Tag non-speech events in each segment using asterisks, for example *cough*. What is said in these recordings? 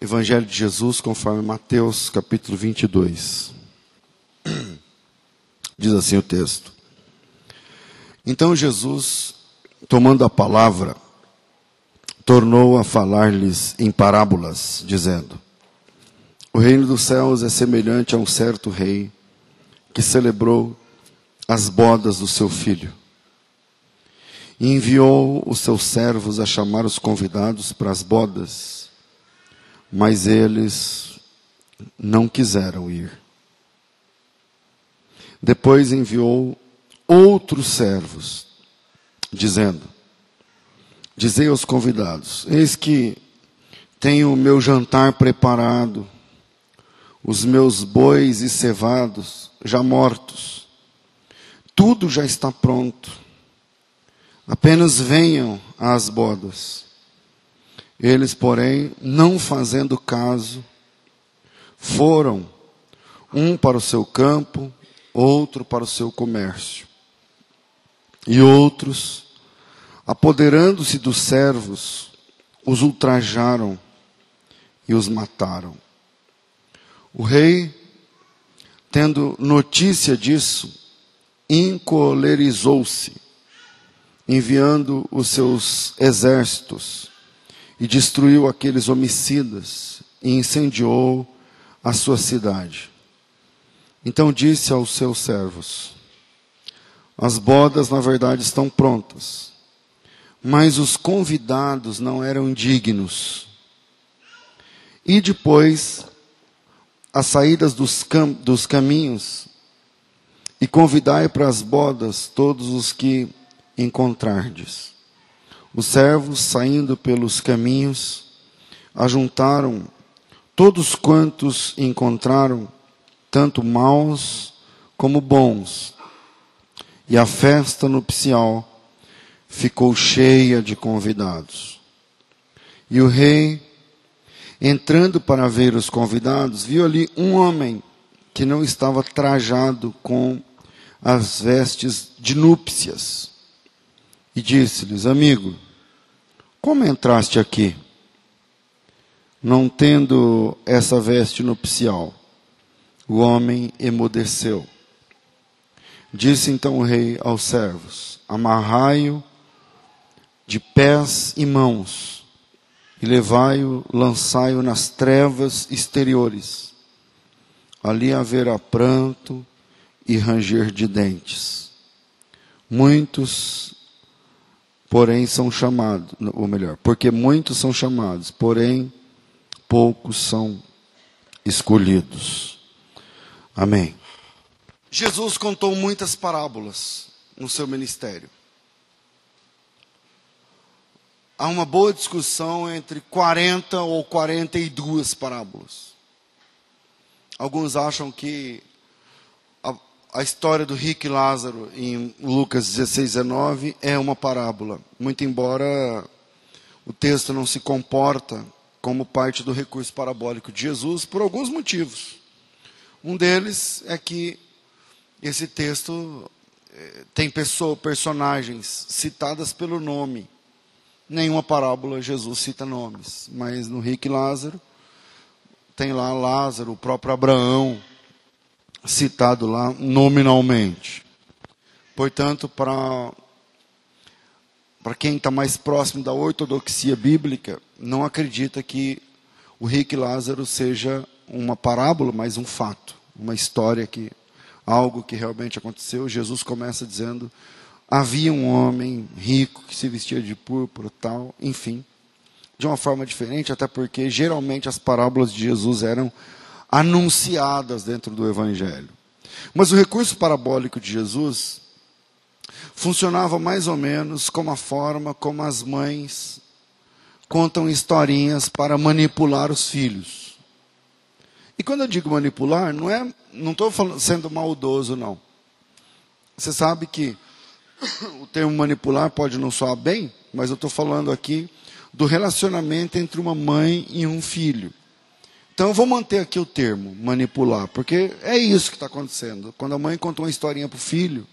Evangelho de Jesus, conforme Mateus, capítulo 22. *clears throat* Diz assim o texto. Então Jesus, tomando a palavra, tornou a falar-lhes em parábolas, dizendo: O reino dos céus é semelhante a um certo rei que celebrou as bodas do seu filho. E enviou os seus servos a chamar os convidados para as bodas, mas eles não quiseram ir. Depois enviou outros servos, dizendo: Dizei aos convidados: Eis que tenho o meu jantar preparado, os meus bois e cevados já mortos, tudo já está pronto. Apenas venham às bodas. Eles, porém, não fazendo caso, foram, um para o seu campo, outro para o seu comércio. E outros, apoderando-se dos servos, os ultrajaram e os mataram. O rei, tendo notícia disso, encolerizou-se, enviando os seus exércitos, e destruiu aqueles homicidas, e incendiou a sua cidade. Então disse aos seus servos: As bodas, na verdade, estão prontas, mas os convidados não eram dignos. E depois, as saídas dos, cam dos caminhos, e convidai para as bodas todos os que encontrardes. Os servos, saindo pelos caminhos, ajuntaram todos quantos encontraram tanto maus como bons. E a festa nupcial ficou cheia de convidados. E o rei, entrando para ver os convidados, viu ali um homem que não estava trajado com as vestes de núpcias. E disse-lhes: Amigo, como entraste aqui, não tendo essa veste nupcial? O homem emudeceu. Disse então o rei aos servos: Amarrai-o de pés e mãos, e levai-o, lançai-o nas trevas exteriores. Ali haverá pranto e ranger de dentes. Muitos, porém, são chamados, ou melhor, porque muitos são chamados, porém, poucos são escolhidos. Amém. Jesus contou muitas parábolas no seu ministério. Há uma boa discussão entre 40 ou 42 parábolas. Alguns acham que a, história do rico e Lázaro em Lucas 16, 19 é uma parábola, muito embora o texto não se comporta como parte do recurso parabólico de Jesus por alguns motivos. Um deles é que esse texto eh, tem pessoa, personagens citadas pelo nome. Nenhuma parábola Jesus cita nomes, mas no rico Lázaro tem lá Lázaro, o próprio Abraão citado lá nominalmente. Portanto, para para quem está mais próximo da ortodoxia bíblica, não acredita que o rico Lázaro seja uma parábola, mas um fato, uma história que algo que realmente aconteceu. Jesus começa dizendo: havia um homem rico que se vestia de púrpura, tal, enfim, de uma forma diferente, até porque geralmente as parábolas de Jesus eram anunciadas dentro do evangelho. Mas o recurso parabólico de Jesus funcionava mais ou menos como a forma como as mães contam historinhas para manipular os filhos. E quando eu digo manipular, não é, não estou sendo maldoso, não. Você sabe que o termo manipular pode não soar bem, mas eu estou falando aqui do relacionamento entre uma mãe e um filho. Então eu vou manter aqui o termo manipular, porque é isso que está acontecendo. Quando a mãe conta uma historinha para o filho,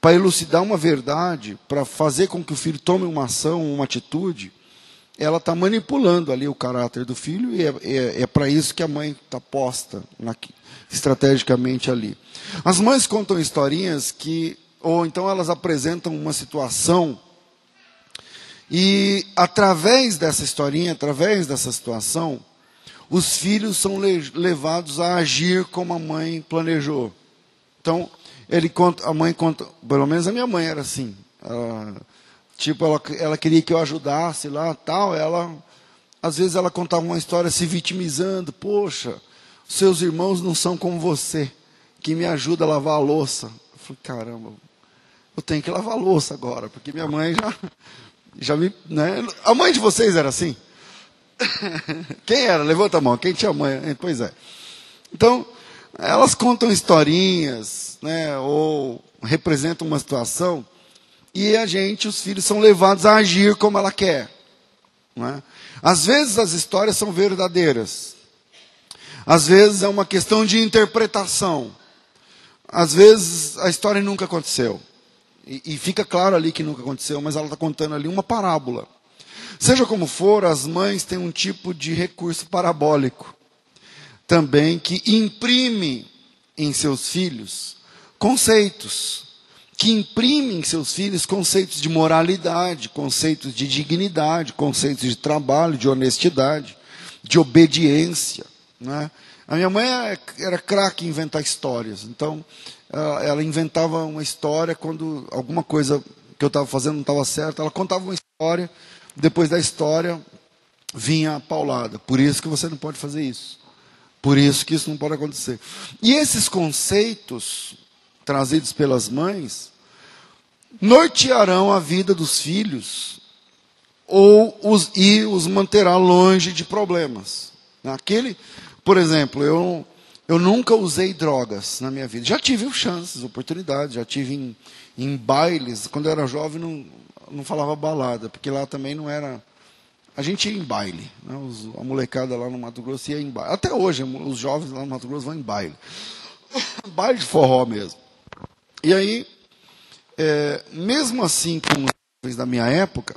para elucidar uma verdade, para fazer com que o filho tome uma ação, uma atitude, ela está manipulando ali o caráter do filho e é, é, é para isso que a mãe está posta na, estrategicamente ali. As mães contam historinhas que, ou então elas apresentam uma situação e através dessa historinha, através dessa situação, os filhos são levados a agir como a mãe planejou. Então, ele conta, a mãe conta, pelo menos a minha mãe era assim. Ela, tipo, ela, ela queria que eu ajudasse lá, tal. Ela, às vezes, ela contava uma história se vitimizando. Poxa, seus irmãos não são como você, que me ajuda a lavar a louça. Eu falei, caramba, eu tenho que lavar a louça agora, porque minha mãe já, já me, né? A mãe de vocês era assim? *laughs* Quem era? Levanta a mão. Quem tinha mãe? Pois é. Então, elas contam historinhas, né? Ou representam uma situação e a gente, os filhos, são levados a agir como ela quer. Né? Às vezes as histórias são verdadeiras. Às vezes é uma questão de interpretação. Às vezes a história nunca aconteceu. E, e fica claro ali que nunca aconteceu, mas ela está contando ali uma parábola. Seja como for, as mães têm um tipo de recurso parabólico também que imprime em seus filhos conceitos, que imprime em seus filhos conceitos de moralidade, conceitos de dignidade, conceitos de trabalho, de honestidade, de obediência. Né? A minha mãe era craque em inventar histórias, então ela inventava uma história quando alguma coisa que eu estava fazendo não estava certa, ela contava uma história, depois da história vinha a paulada. Por isso que você não pode fazer isso. Por isso que isso não pode acontecer. E esses conceitos trazidos pelas mães nortearão a vida dos filhos ou os, e os manterá longe de problemas. Aquele, por exemplo, eu, eu nunca usei drogas na minha vida. Já tive chances, oportunidades, já tive em, em bailes. Quando eu era jovem, não, não falava balada, porque lá também não era. A gente ia em baile. Né? Os, a molecada lá no Mato Grosso ia em baile. Até hoje, os jovens lá no Mato Grosso vão em baile. *coughs* baile de forró mesmo. E aí, é, mesmo assim, com os jovens da minha época,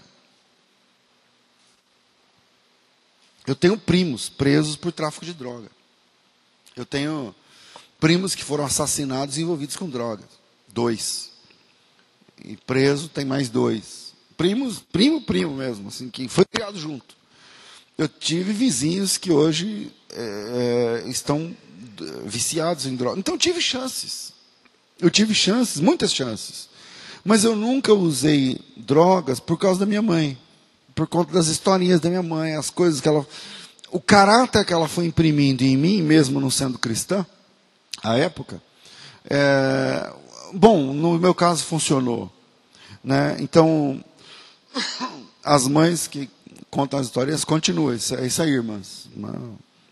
eu tenho primos presos por tráfico de droga. Eu tenho primos que foram assassinados envolvidos com drogas. Dois. E preso tem mais dois. Primos, primo, primo mesmo, assim, que foi criado junto. Eu tive vizinhos que hoje é, é estão viciados em drogas. Então tive chances. Eu tive chances, muitas chances. Mas eu nunca usei drogas por causa da minha mãe. Por conta das historinhas da minha mãe, as coisas que ela. O caráter que ela foi imprimindo em mim, mesmo não sendo cristã, à época. É, bom, no meu caso funcionou. Né? Então, as mães que contam as histórias continuam. É isso aí, irmãs.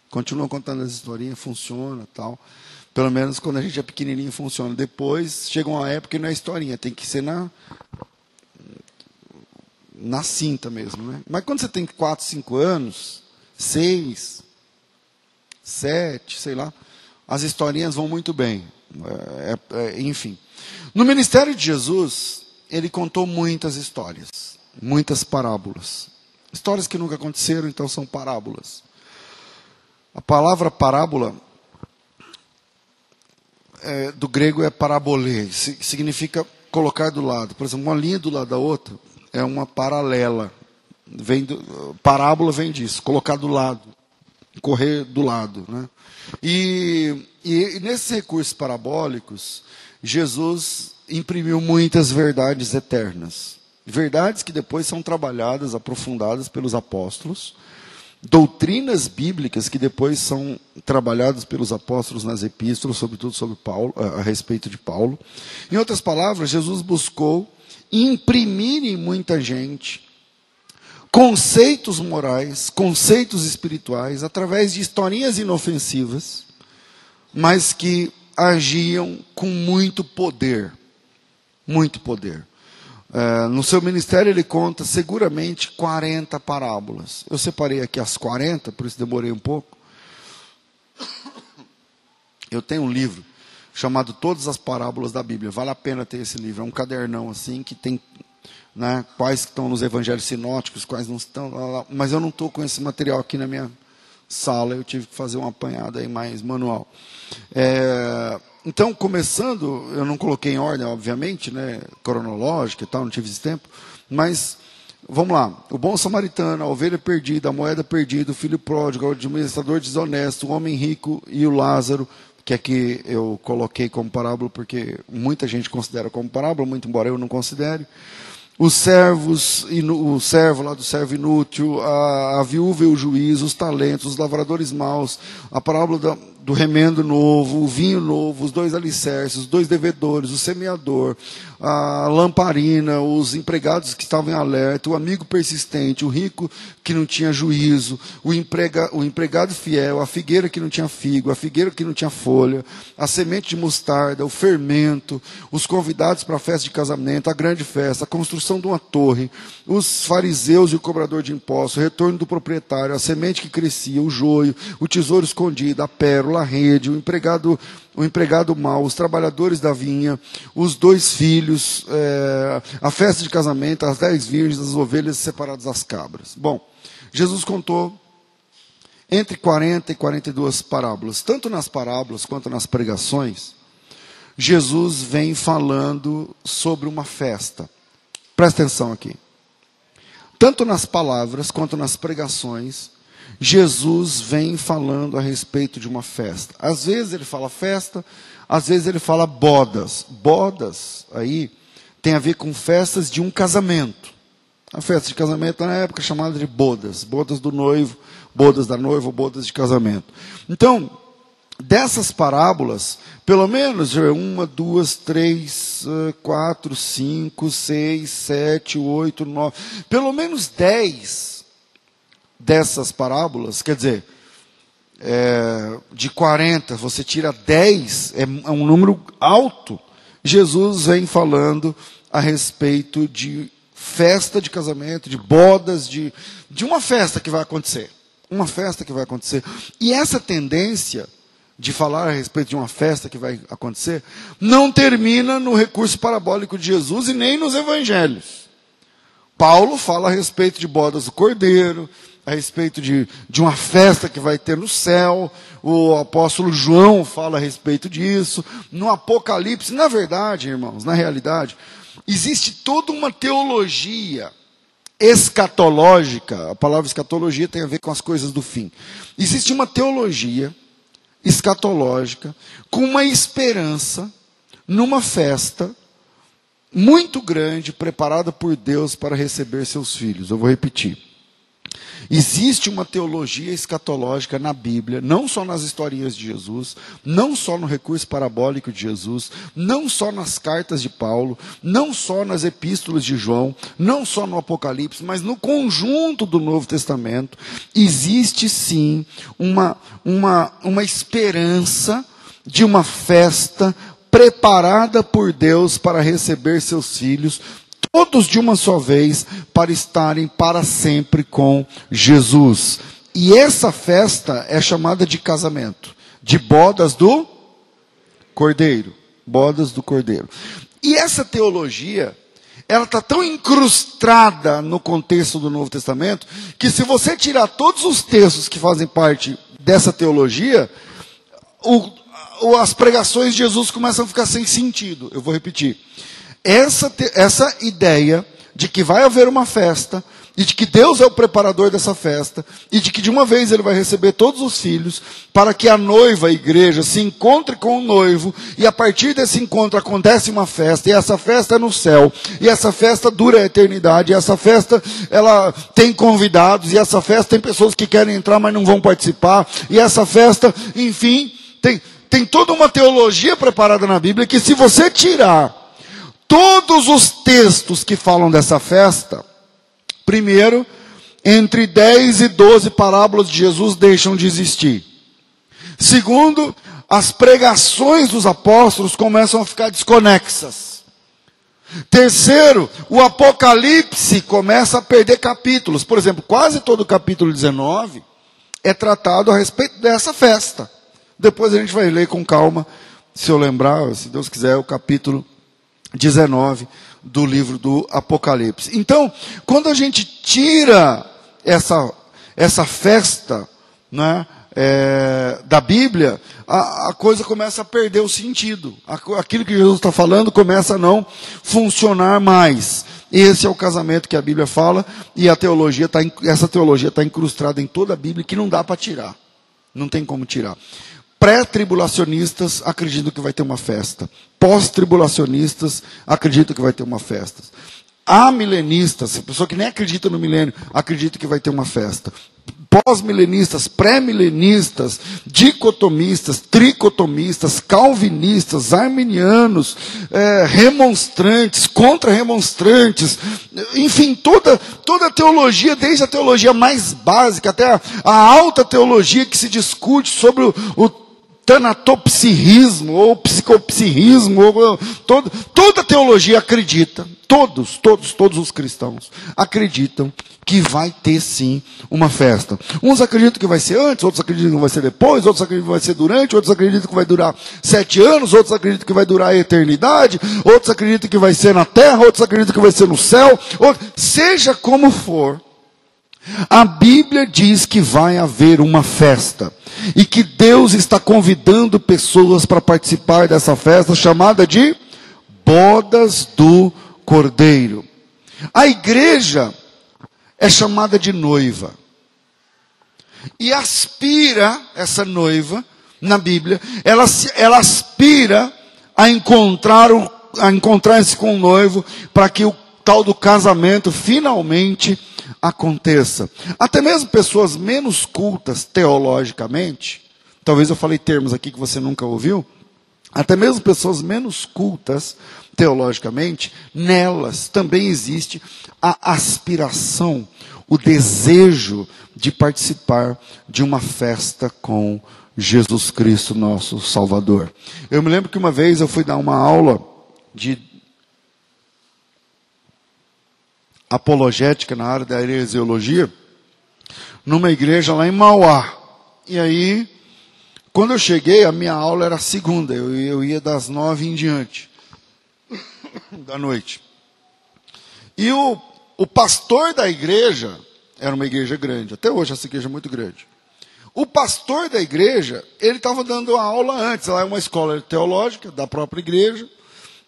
Continuam contando as historinhas, funciona tal. Pelo menos quando a gente é pequenininho funciona. Depois chega uma época que não é historinha, tem que ser na na cinta mesmo, né? Mas quando você tem 4, 5 anos, 6, 7, sei lá, as historinhas vão muito bem. É, é, é, enfim. No ministério de Jesus, ele contou muitas histórias, muitas parábolas. Histórias que nunca aconteceram, então são parábolas. A palavra parábola é, do grego é parabolê, significa colocar do lado. Por exemplo, uma linha do lado da outra é uma paralela. Vem do, parábola vem disso, colocar do lado, correr do lado. Né? E, e nesses recursos parabólicos, Jesus imprimiu muitas verdades eternas. Verdades que depois são trabalhadas, aprofundadas pelos apóstolos doutrinas bíblicas que depois são trabalhadas pelos apóstolos nas epístolas, sobretudo sobre Paulo, a respeito de Paulo. Em outras palavras, Jesus buscou imprimir em muita gente conceitos morais, conceitos espirituais, através de historinhas inofensivas, mas que agiam com muito poder. Muito poder. É, no seu ministério ele conta seguramente 40 parábolas. Eu separei aqui as 40, por isso demorei um pouco. Eu tenho um livro chamado Todas as Parábolas da Bíblia. Vale a pena ter esse livro. É um cadernão assim que tem né? quais estão nos evangelhos sinóticos, quais não estão, lá, lá. mas eu não estou com esse material aqui na minha sala, eu tive que fazer uma apanhada aí mais manual. É, então, começando, eu não coloquei em ordem, obviamente, né, cronológica e tal, não tive esse tempo, mas vamos lá. O bom samaritano, a ovelha perdida, a moeda perdida, o filho pródigo, o administrador desonesto, o homem rico e o Lázaro, que aqui eu coloquei como parábola, porque muita gente considera como parábola, muito embora eu não considere os servos, o servo lá do servo inútil, a, a, viúva e o juiz, os talentos, os lavradores maus, a parábola da, do remendo novo, o vinho novo, os dois alicerces, os dois devedores, o semeador, a lamparina, os empregados que estavam em alerta, o amigo persistente, o rico que não tinha juízo, o, emprega, o empregado fiel, a figueira que não tinha figo, a figueira que não tinha folha, a semente de mostarda, o fermento, os convidados para a festa de casamento, a grande festa, a construção de uma torre, os fariseus e o cobrador de impostos, o retorno do proprietário, a semente que crescia, o joio, o tesouro escondido, a pérola, a rede, o empregado o empregado mau, os trabalhadores da vinha, os dois filhos, é, a festa de casamento, as dez virgens, as ovelhas separadas das cabras. Bom, Jesus contou entre 40 e 42 parábolas. Tanto nas parábolas quanto nas pregações, Jesus vem falando sobre uma festa. Presta atenção aqui. Tanto nas palavras quanto nas pregações, Jesus vem falando a respeito de uma festa. Às vezes ele fala festa, às vezes ele fala bodas. Bodas aí tem a ver com festas de um casamento. A festa de casamento na época é chamada de bodas, bodas do noivo, bodas da noiva, bodas de casamento. Então, dessas parábolas, pelo menos uma, duas, três, eh, quatro, cinco, seis, sete, oito, nove, pelo menos dez dessas parábolas, quer dizer, é, de 40, você tira 10, é, é um número alto. Jesus vem falando a respeito de festa de casamento, de bodas, de, de uma festa que vai acontecer. Uma festa que vai acontecer. E essa tendência de falar a respeito de uma festa que vai acontecer não termina no recurso parabólico de Jesus e nem nos evangelhos. Paulo fala a respeito de bodas do cordeiro, a respeito de, de uma festa que vai ter no céu. O apóstolo João fala a respeito disso. No Apocalipse, na verdade, irmãos, na realidade, existe toda uma teologia escatológica. A palavra escatologia tem a ver com as coisas do fim. Existe uma teologia escatológica com uma esperança numa festa muito grande preparada por Deus para receber seus filhos. Eu vou repetir. Existe uma teologia escatológica na Bíblia, não só nas historinhas de Jesus, não só no recurso parabólico de Jesus, não só nas cartas de Paulo, não só nas epístolas de João, não só no Apocalipse, mas no conjunto do Novo Testamento, existe sim uma, uma, uma esperança de uma festa preparada por Deus para receber seus filhos, todos de uma só vez, para estarem para sempre com Jesus. E essa festa é chamada de casamento, de bodas do Cordeiro. Bodas do Cordeiro. E essa teologia, ela está tão incrustada no contexto do Novo Testamento, que se você tirar todos os textos que fazem parte dessa teologia, o, as pregações de Jesus começam a ficar sem sentido. Eu vou repetir. Essa, essa ideia de que vai haver uma festa, e de que Deus é o preparador dessa festa, e de que de uma vez ele vai receber todos os filhos, para que a noiva, a igreja, se encontre com o noivo, e a partir desse encontro acontece uma festa, e essa festa é no céu, e essa festa dura a eternidade, e essa festa ela tem convidados, e essa festa tem pessoas que querem entrar, mas não vão participar, e essa festa, enfim, tem, tem toda uma teologia preparada na Bíblia que se você tirar todos os textos que falam dessa festa, primeiro, entre 10 e 12 parábolas de Jesus deixam de existir. Segundo, as pregações dos apóstolos começam a ficar desconexas. Terceiro, o Apocalipse começa a perder capítulos. Por exemplo, quase todo o capítulo 19 é tratado a respeito dessa festa. Depois a gente vai ler com calma, se eu lembrar, se Deus quiser, o capítulo 19 do livro do Apocalipse. Então, quando a gente tira essa, essa festa né, é, da Bíblia, a, a, coisa começa a perder o sentido. Aquilo que Jesus está falando começa a não funcionar mais. Esse é o casamento que a Bíblia fala e a teologia tá, essa teologia está incrustada em toda a Bíblia que não dá para tirar. Não tem como tirar. Pré-tribulacionistas acreditam que vai ter uma festa. Pós-tribulacionistas acreditam que vai ter uma festa. Amilenistas, pessoa que nem acredita no milênio, acredita que vai ter uma festa pós-milenistas, pré-milenistas, dicotomistas, tricotomistas, calvinistas, arminianos, é, remonstrantes, contra-remonstrantes, enfim, toda, toda a teologia, desde a teologia mais básica até a, a alta teologia que se discute sobre o, o tanatopsirrismo ou psicopsirrismo, ou, todo, toda teologia acredita, todos, todos, todos os cristãos acreditam que vai ter sim uma festa. Uns acreditam que vai ser antes, outros acreditam que vai ser depois, outros acreditam que vai ser durante, outros acreditam que vai durar sete anos, outros acreditam que vai durar a eternidade, outros acreditam que vai ser na terra, outros acreditam que vai ser no céu, outros, seja como for, a Bíblia diz que vai haver uma festa e que Deus está convidando pessoas para participar dessa festa chamada de Bodas do Cordeiro. A igreja é chamada de noiva. E aspira essa noiva na Bíblia, ela, ela aspira a encontrar a encontrar-se com o noivo para que o tal do casamento finalmente aconteça. Até mesmo pessoas menos cultas teologicamente, talvez eu falei termos aqui que você nunca ouviu, até mesmo pessoas menos cultas teologicamente, nelas também existe a aspiração, o desejo de participar de uma festa com Jesus Cristo, nosso Salvador. Eu me lembro que uma vez eu fui dar uma aula de apologética na área da heresiologia, numa igreja lá em Mauá. E aí, quando eu cheguei, a minha aula era segunda, eu, eu ia das nove em diante da noite. E o, o pastor da igreja, era uma igreja grande, até hoje essa igreja é muito grande. O pastor da igreja, ele estava dando aula antes, lá é uma escola teológica da própria igreja,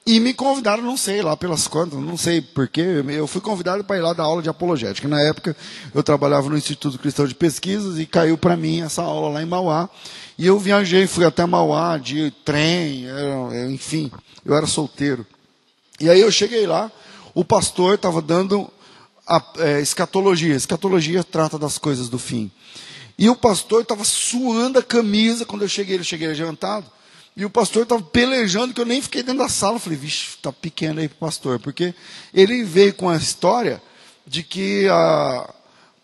e me convidaram, não sei, lá pelas contas, não sei porquê, eu fui convidado para ir lá dar aula de apologética. Na época, eu trabalhava no Instituto Cristão de Pesquisas e caiu para mim essa aula lá em Mauá. E eu viajei, fui até Mauá de trem, enfim, eu era solteiro. E aí eu cheguei lá, o pastor estava dando a, é, escatologia. Escatologia trata das coisas do fim. E o pastor estava suando a camisa quando eu cheguei, ele cheguei adiantado. E o pastor estava pelejando, que eu nem fiquei dentro da sala. Falei, vixe, está pequeno aí para o pastor. Porque ele veio com a história de que, a,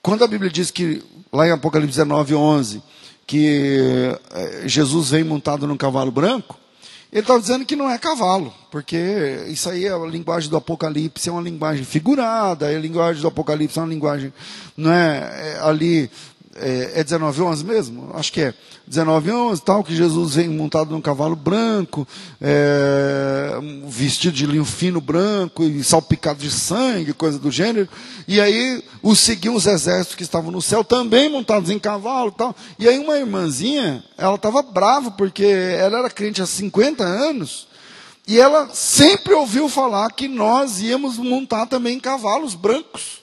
quando a Bíblia diz que, lá em Apocalipse 19, 11, que eh, Jesus vem montado num cavalo branco, ele estava dizendo que não é cavalo, porque isso aí é a linguagem do Apocalipse, é uma linguagem figurada, a linguagem do Apocalipse é uma linguagem, não é, é ali é, é 19 11 mesmo? Acho que é. 19 11 tal, que Jesus vem montado num cavalo branco, é, vestido de linho fino branco e salpicado de sangue, coisa do gênero. E aí os seguiam os exércitos que estavam no céu, também montados em cavalo tal. E aí uma irmãzinha, ela estava brava, porque ela era crente há 50 anos, e ela sempre ouviu falar que nós íamos montar também cavalos brancos.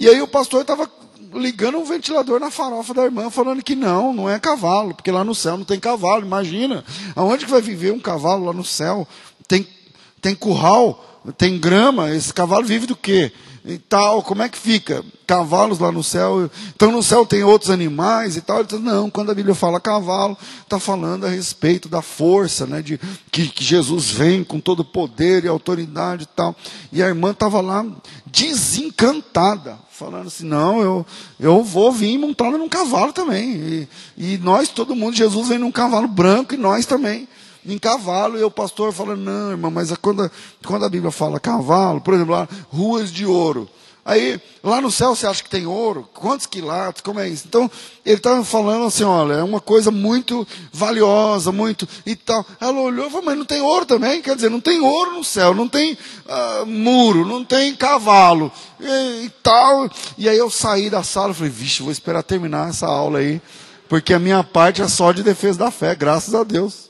E aí o pastor estava ligando um ventilador na farofa da irmã, falando que não, não é cavalo, porque lá no céu não tem cavalo, imagina. Aonde que vai viver um cavalo lá no céu? Tem, tem curral, tem grama, esse cavalo vive do quê? E tal, como é que fica? Cavalos lá no céu, então no céu tem outros animais e tal. Diz, não, quando a Bíblia fala cavalo, está falando a respeito da força, né, de que, que Jesus vem com todo poder e autoridade e tal. E a irmã estava lá desencantada, falando assim, não, eu, eu vou vir montada num cavalo também. E, e nós, todo mundo, Jesus vem num cavalo branco e nós também em cavalo, e o pastor fala, não, irmão, mas quando, quando a Bíblia fala cavalo, por exemplo, lá, ruas de ouro. Aí, lá no céu você acha que tem ouro? Quantos quilates? Como é isso? Então, ele estava falando assim: olha, é uma coisa muito valiosa, muito e tal. Ela olhou e falou: mas não tem ouro também? Quer dizer, não tem ouro no céu, não tem uh, muro, não tem cavalo e, e, tal. E aí eu saí da sala e falei: vixe, vou esperar terminar essa aula aí, porque a minha parte é só de defesa da fé, graças a Deus.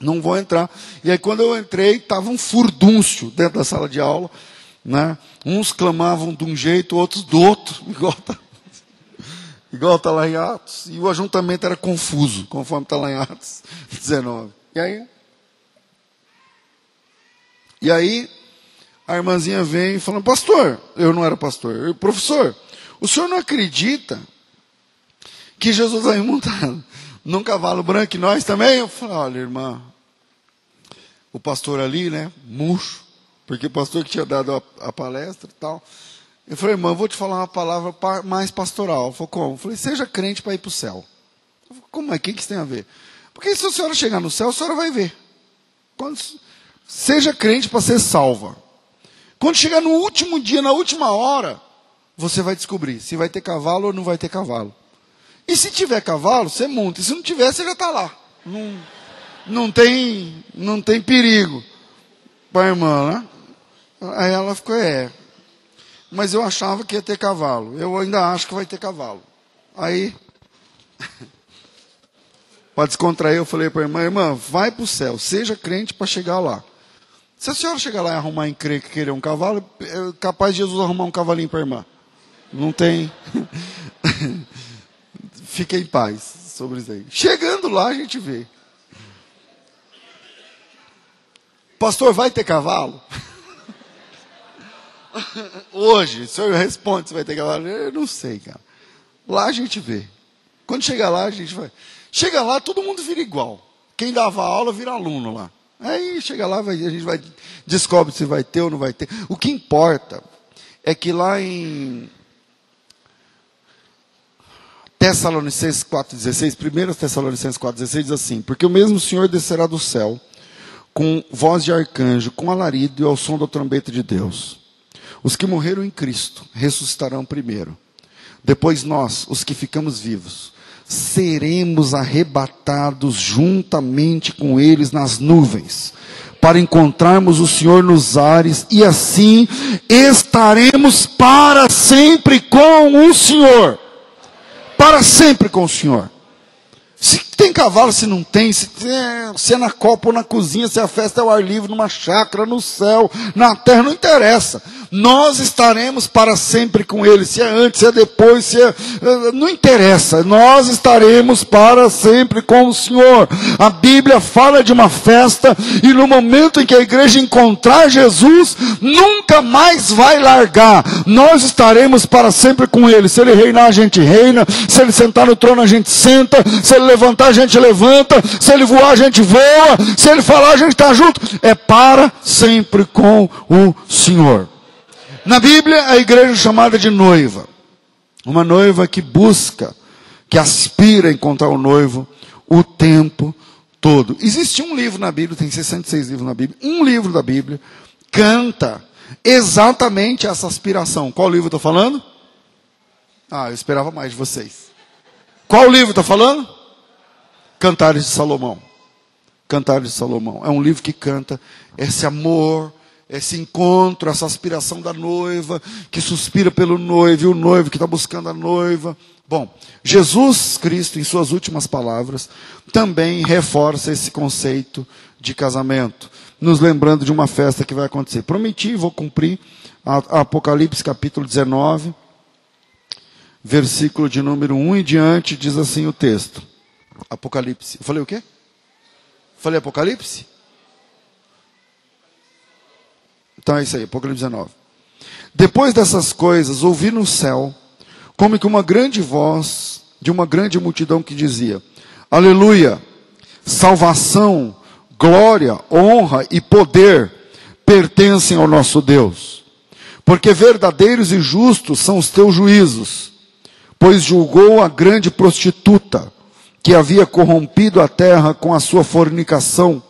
Não vou entrar. E aí, quando eu entrei, estava um furdúncio dentro da sala de aula. Né? Uns clamavam de um jeito, outros do outro, *laughs* igual está igual tá lá em Atos. E o ajuntamento era confuso, conforme está lá em Atos *laughs* 19. E aí? E aí, a irmãzinha vem falando, pastor, eu não era pastor, eu, professor, o senhor não acredita que Jesus aí *laughs* montado num cavalo branco e nós também? Eu falei, olha, irmã, o pastor ali, né, murcho, porque o pastor que tinha dado a, a palestra e tal. Eu falei, irmão, vou te falar uma palavra mais pastoral. Ele falou, como? Eu falei, seja crente para ir para o céu. Falei, como é? O que, que isso tem a ver? Porque se a senhora chegar no céu, a senhora vai ver. Quando, seja crente para ser salva. Quando chegar no último dia, na última hora, você vai descobrir se vai ter cavalo ou não vai ter cavalo. E se tiver cavalo, você monta. E se não tiver, você já está lá. Não, não, tem, não tem perigo. Para a irmã, né? Aí ela ficou, é. Mas eu achava que ia ter cavalo. Eu ainda acho que vai ter cavalo. Aí, *laughs* para descontrair, eu falei para a irmã, irmã, vai para o céu, seja crente para chegar lá. Se a senhora chegar lá e arrumar em crer que querer um cavalo, é capaz de Jesus arrumar um cavalinho para a irmã. Não tem. *laughs* Fique em paz sobre isso aí. Chegando lá, a gente vê. Pastor, vai ter cavalo? *laughs* Hoje, o senhor responde se vai ter cavalo. Eu não sei, cara. Lá a gente vê. Quando chega lá, a gente vai. Chega lá, todo mundo vira igual. Quem dava aula vira aluno lá. Aí chega lá, a gente vai descobre se vai ter ou não vai ter. O que importa é que lá em Tessalonicenses 4,16, 1 Tessalonicenses 4,16 diz assim: Porque o mesmo Senhor descerá do céu com voz de arcanjo, com alarido e ao som da trombeta de Deus. Os que morreram em Cristo ressuscitarão primeiro. Depois nós, os que ficamos vivos, seremos arrebatados juntamente com eles nas nuvens, para encontrarmos o Senhor nos ares e assim estaremos para sempre com o Senhor. Para sempre com o Senhor. Se tem cavalo, se não tem, se, é, se é na copa ou na cozinha, se a festa é ao ar livre, numa chácara, no céu, na terra, não interessa nós estaremos para sempre com Ele, se é antes, se é depois, se é, eh, não interessa, nós estaremos para sempre com o Senhor. A Bíblia fala de uma festa, e no momento em que a igreja encontrar Jesus, nunca mais vai largar, nós estaremos para sempre com Ele. Se Ele reinar, a gente reina, se Ele sentar no trono, a gente senta, se Ele levantar, a gente levanta, se Ele voar, a gente voa, se Ele falar, a gente está junto, é para sempre com o Senhor. Na Bíblia, a igreja é chamada de noiva. Uma noiva que busca, que aspira a encontrar o noivo o tempo todo. Existe um livro na Bíblia, tem 66 livros na Bíblia, um livro da Bíblia canta exatamente essa aspiração. Qual livro eu estou falando? Ah, eu esperava mais de vocês. Qual livro estou falando? Cantares de Salomão. Cantares de Salomão. É um livro que canta esse amor, esse encontro, essa aspiração da noiva, que suspira pelo noivo, e o noivo que está buscando a noiva. Bom, Jesus Cristo, em suas últimas palavras, também reforça esse conceito de casamento, nos lembrando de uma festa que vai acontecer. Prometi, vou cumprir, Apocalipse capítulo 19, versículo de número 1 e diante, diz assim o texto. Apocalipse. Eu falei o quê? Falei Apocalipse? Então é isso aí, Apocalipse 19. Depois dessas coisas, ouvi no céu, como que uma grande voz de uma grande multidão que dizia: Aleluia! Salvação, glória, honra e poder pertencem ao nosso Deus. Porque verdadeiros e justos são os teus juízos, pois julgou a grande prostituta que havia corrompido a terra com a sua fornicação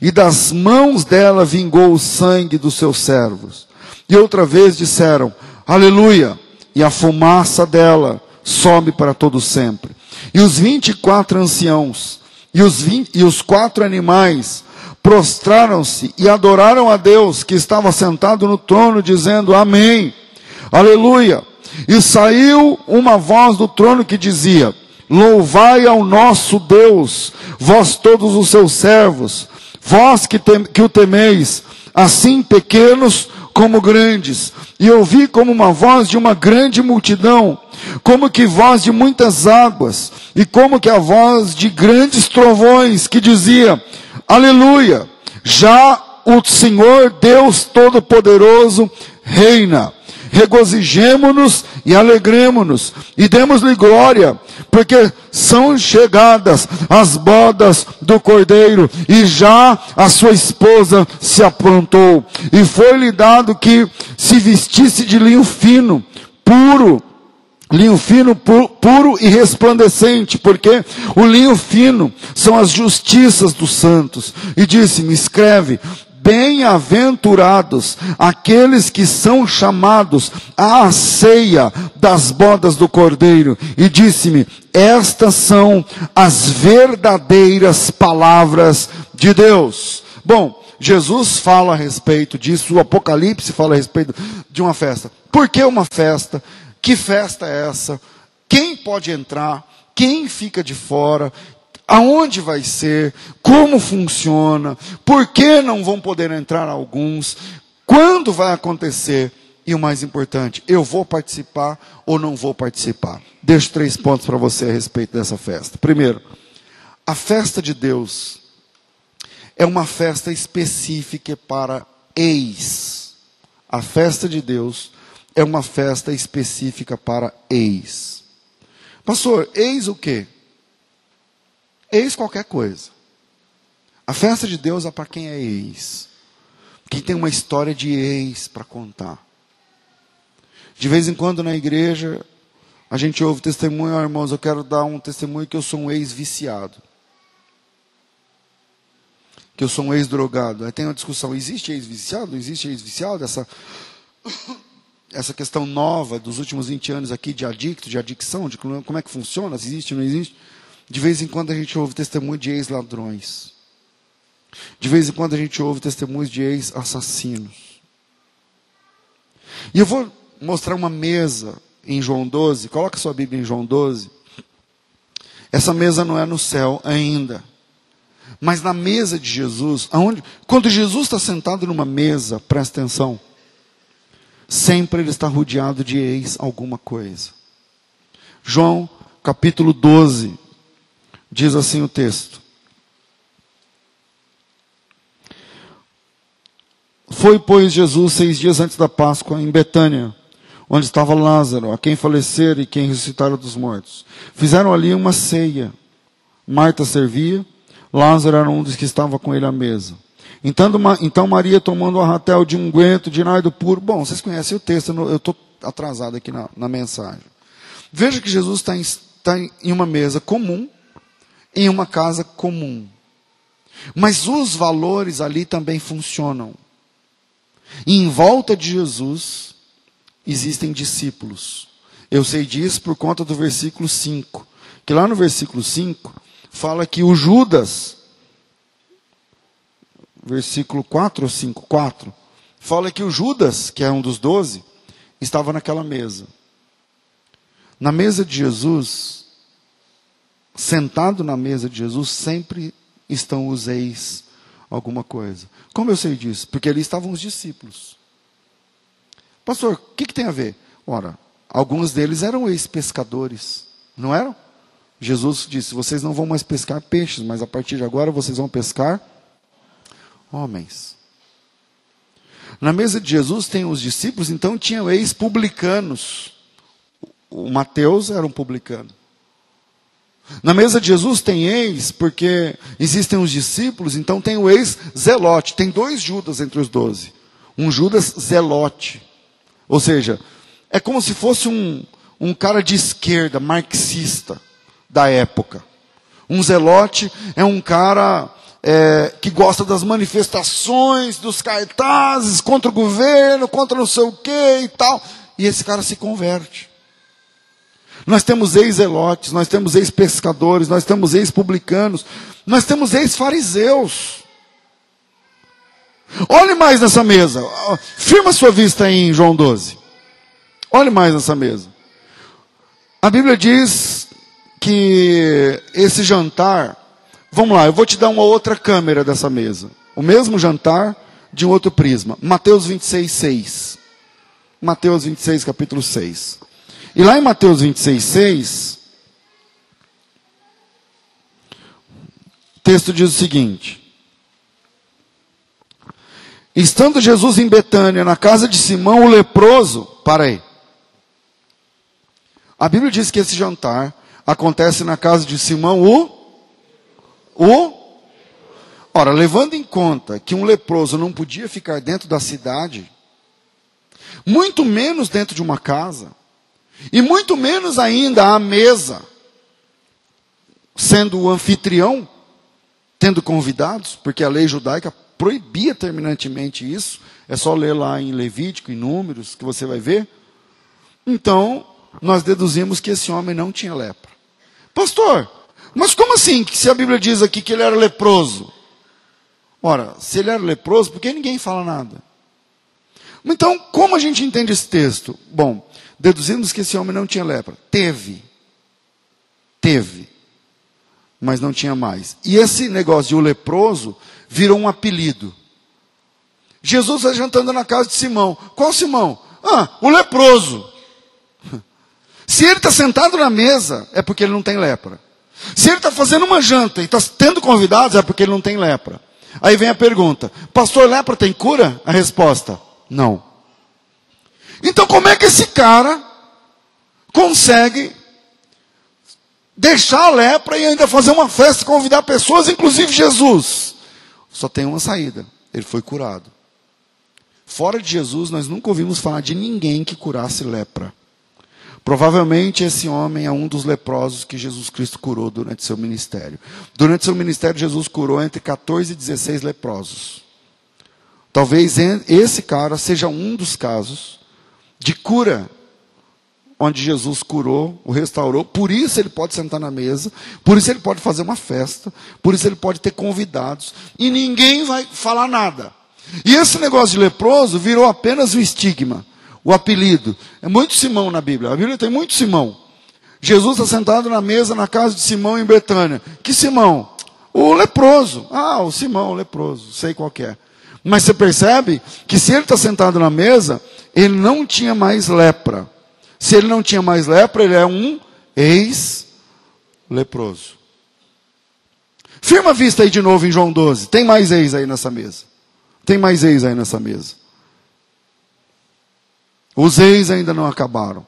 e das mãos dela vingou o sangue dos seus servos. E outra vez disseram: Aleluia! E a fumaça dela sobe para todo sempre. E os vinte e quatro anciãos e os, 20, e os quatro animais prostraram-se e adoraram a Deus que estava sentado no trono, dizendo Amém, Aleluia. E saiu uma voz do trono que dizia: Louvai ao nosso Deus, vós todos os seus servos, vós que, tem, que o temeis, assim pequenos como grandes. E ouvi como uma voz de uma grande multidão, como que voz de muitas águas, e como que a voz de grandes trovões, que dizia: Aleluia! Já o Senhor Deus Todo-Poderoso reina regozijemo-nos e alegremo-nos e demos-lhe glória, porque são chegadas as bodas do cordeiro e já a sua esposa se aprontou e foi-lhe dado que se vestisse de linho fino, puro, linho fino, puro e resplandecente, porque o linho fino são as justiças dos santos. E disse-me: escreve, Bem-aventurados aqueles que são chamados à ceia das bodas do Cordeiro. E disse-me: Estas são as verdadeiras palavras de Deus. Bom, Jesus fala a respeito disso, o Apocalipse fala a respeito de uma festa. Por que uma festa? Que festa é essa? Quem pode entrar? Quem fica de fora? Aonde vai ser, como funciona, por que não vão poder entrar alguns, quando vai acontecer e o mais importante, eu vou participar ou não vou participar. Deixo três pontos para você a respeito dessa festa. Primeiro, a festa de Deus é uma festa específica para ex. A festa de Deus é uma festa específica para ex. Pastor, ex o quê? Eis qualquer coisa. A festa de Deus é para quem é ex. Quem tem uma história de ex para contar. De vez em quando na igreja, a gente ouve testemunho, oh, irmãos, eu quero dar um testemunho que eu sou um ex-viciado. Que eu sou um ex-drogado. Aí tem uma discussão, existe ex-viciado? Não existe ex-viciado? Essa, essa questão nova dos últimos 20 anos aqui de adicto, de adicção, de como é que funciona, se existe não existe. De vez em quando a gente ouve testemunho de ex-ladrões. De vez em quando a gente ouve testemunhos de ex-assassinos. E eu vou mostrar uma mesa em João 12. Coloca sua Bíblia em João 12. Essa mesa não é no céu ainda. Mas na mesa de Jesus, aonde, quando Jesus está sentado numa mesa, presta atenção, sempre ele está rodeado de ex alguma coisa. João capítulo 12, Diz assim o texto: Foi, pois, Jesus seis dias antes da Páscoa em Betânia, onde estava Lázaro, a quem faleceram e quem ressuscitaram dos mortos. Fizeram ali uma ceia. Marta servia, Lázaro era um dos que estava com ele à mesa. Então, então Maria, tomando um arratel de unguento de nardo puro. Bom, vocês conhecem o texto, eu estou atrasado aqui na, na, mensagem. Veja que Jesus está em, está em uma mesa comum, em uma casa comum. Mas os valores ali também funcionam. E em volta de Jesus existem discípulos. Eu sei disso por conta do versículo 5. Que lá no versículo 5 fala que o Judas, versículo 4 ou 5? 4. Fala que o Judas, que é um dos doze, estava naquela mesa. Na mesa de Jesus, sentado na mesa de Jesus, sempre estão os ex alguma coisa. Como eu sei disso? Porque ali estavam os discípulos. Pastor, o que, que tem a ver? Ora, alguns deles eram ex-pescadores, não eram? Jesus disse: vocês não vão mais pescar peixes, mas a partir de agora vocês vão pescar homens. Na mesa de Jesus tem os discípulos, então tinham ex-publicanos. O Mateus era um publicano. Na mesa de Jesus tem ex, porque existem os discípulos, então tem o ex-zelote. Tem dois Judas entre os doze. Um Judas zelote. Ou seja, é como se fosse um, um cara de esquerda, marxista, da época. Um zelote é um cara é, que gosta das manifestações, dos cartazes contra o governo, contra não sei o que e tal. e esse cara se converte. Nós temos ex-elotes, nós temos ex-pescadores, nós temos ex-publicanos, nós temos ex-fariseus. Olhe mais nessa mesa. Firma sua vista aí em João 12. Olhe mais nessa mesa. A Bíblia diz que esse jantar, vamos lá, eu vou te dar uma outra câmera dessa mesa. O mesmo jantar de um outro prisma. Mateus 26, 6. Mateus 26, capítulo 6. E lá em Mateus 26, 6, o texto diz o seguinte: Estando Jesus em Betânia, na casa de Simão o leproso, para aí. A Bíblia diz que esse jantar acontece na casa de Simão o o Ora, levando em conta que um leproso não podia ficar dentro da cidade, muito menos dentro de uma casa, e muito menos ainda à mesa, sendo o anfitrião, tendo convidados, porque a lei judaica proibia terminantemente isso. É só ler lá em Levítico, em Números, que você vai ver. Então, nós deduzimos que esse homem não tinha lepra. Pastor, mas como assim, se a Bíblia diz aqui que ele era leproso? Ora, se ele era leproso, por que ninguém fala nada? Então, como a gente entende esse texto? Bom, deduzimos que esse homem não tinha lepra. Teve. Teve. Mas não tinha mais. E esse negócio de o leproso virou um apelido. Jesus está jantando na casa de Simão. Qual Simão? Ah, o leproso. Se ele está sentado na mesa, é porque ele não tem lepra. Se ele está fazendo uma janta e está tendo convidados, é porque ele não tem lepra. Aí vem a pergunta: Pastor, lepra tem cura? A resposta: Não. Então, como é que esse cara consegue deixar a lepra e ainda fazer uma festa, convidar pessoas, inclusive Jesus? Só tem uma saída: ele foi curado. Fora de Jesus, nós nunca ouvimos falar de ninguém que curasse lepra. Provavelmente esse homem é um dos leprosos que Jesus Cristo curou durante seu ministério. Durante seu ministério, Jesus curou entre 14 e 16 leprosos. Talvez esse cara seja um dos casos de cura onde Jesus curou, o restaurou, por isso ele pode sentar na mesa, por isso ele pode fazer uma festa, por isso ele pode ter convidados, e ninguém vai falar nada. E esse negócio de leproso virou apenas um estigma o apelido. É muito Simão na Bíblia. A Bíblia tem muito Simão. Jesus está sentado na mesa na casa de Simão em Betânia. Que Simão? O leproso. Ah, o Simão, o leproso. Sei qual é. Mas você percebe que se ele está sentado na mesa, ele não tinha mais lepra. Se ele não tinha mais lepra, ele é um ex-leproso. Firma a vista aí de novo em João 12. Tem mais ex aí nessa mesa. Tem mais ex aí nessa mesa. Os ex ainda não acabaram.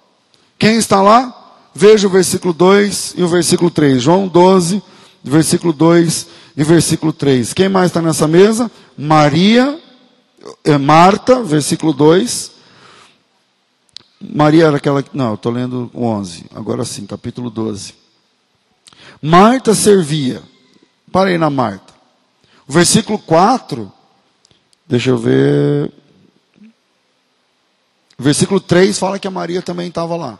Quem está lá? Veja o versículo 2 e o versículo 3. João 12, versículo 2 e versículo 3. Quem mais está nessa mesa? Maria, é Marta, versículo 2. Maria era aquela. Não, estou lendo o 11. Agora sim, capítulo 12. Marta servia. Parei na Marta. O versículo 4. Deixa eu ver. Versículo 3 fala que a Maria também estava lá.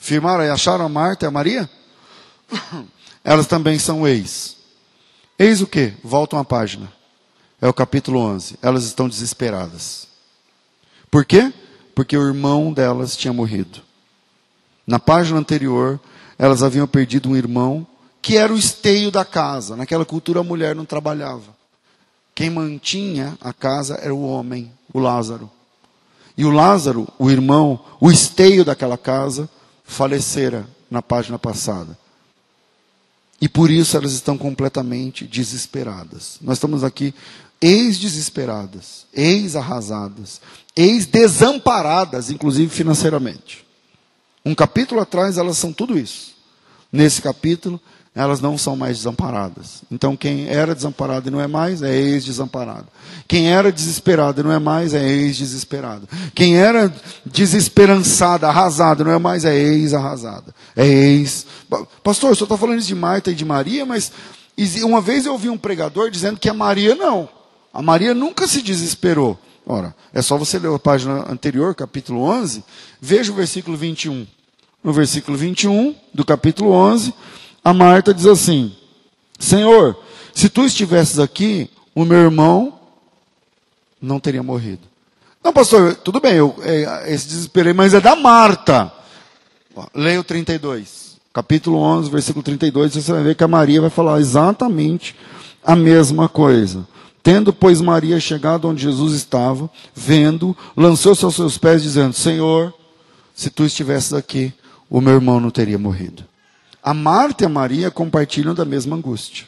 Firmaram e acharam a Marta e a Maria? *coughs* Elas também são ex. Eis o que? Voltam a página. É o capítulo 11. Elas estão desesperadas. Por quê? Porque o irmão delas tinha morrido. Na página anterior, elas haviam perdido um irmão que era o esteio da casa. Naquela cultura, a mulher não trabalhava. Quem mantinha a casa era o homem, o Lázaro. E o Lázaro, o irmão, o esteio daquela casa, falecera na página passada. E por isso elas estão completamente desesperadas. Nós estamos aqui ex-desesperadas, ex-arrasadas, ex-desamparadas, inclusive financeiramente. Um capítulo atrás elas são tudo isso. Nesse capítulo, elas não são mais desamparadas. Então, quem era desamparado e não é mais, é ex-desamparado. Quem era desesperado e não é mais, é ex-desesperado. Quem era desesperançada, arrasada, não é mais, é ex-arrasada. É ex. Pastor, eu só estou falando isso de Marta e de Maria, mas uma vez eu ouvi um pregador dizendo que a Maria não. A Maria nunca se desesperou. Ora, é só você ler a página anterior, capítulo 11, veja o versículo 21. No versículo 21 do capítulo 11, a Marta diz assim: Senhor, se tu estivesses aqui, o meu irmão não teria morrido. Não, pastor, tudo bem, eu, é, esse desesperei, mas é da Marta. Leia o 32. Capítulo 11, versículo 32, você vai ver que a Maria vai falar exatamente a mesma coisa. Tendo, pois, Maria chegado onde Jesus estava, vendo, lançou-se aos seus pés, dizendo: Senhor, se tu estivesses aqui, o meu irmão não teria morrido. A Marta e a Maria compartilham da mesma angústia.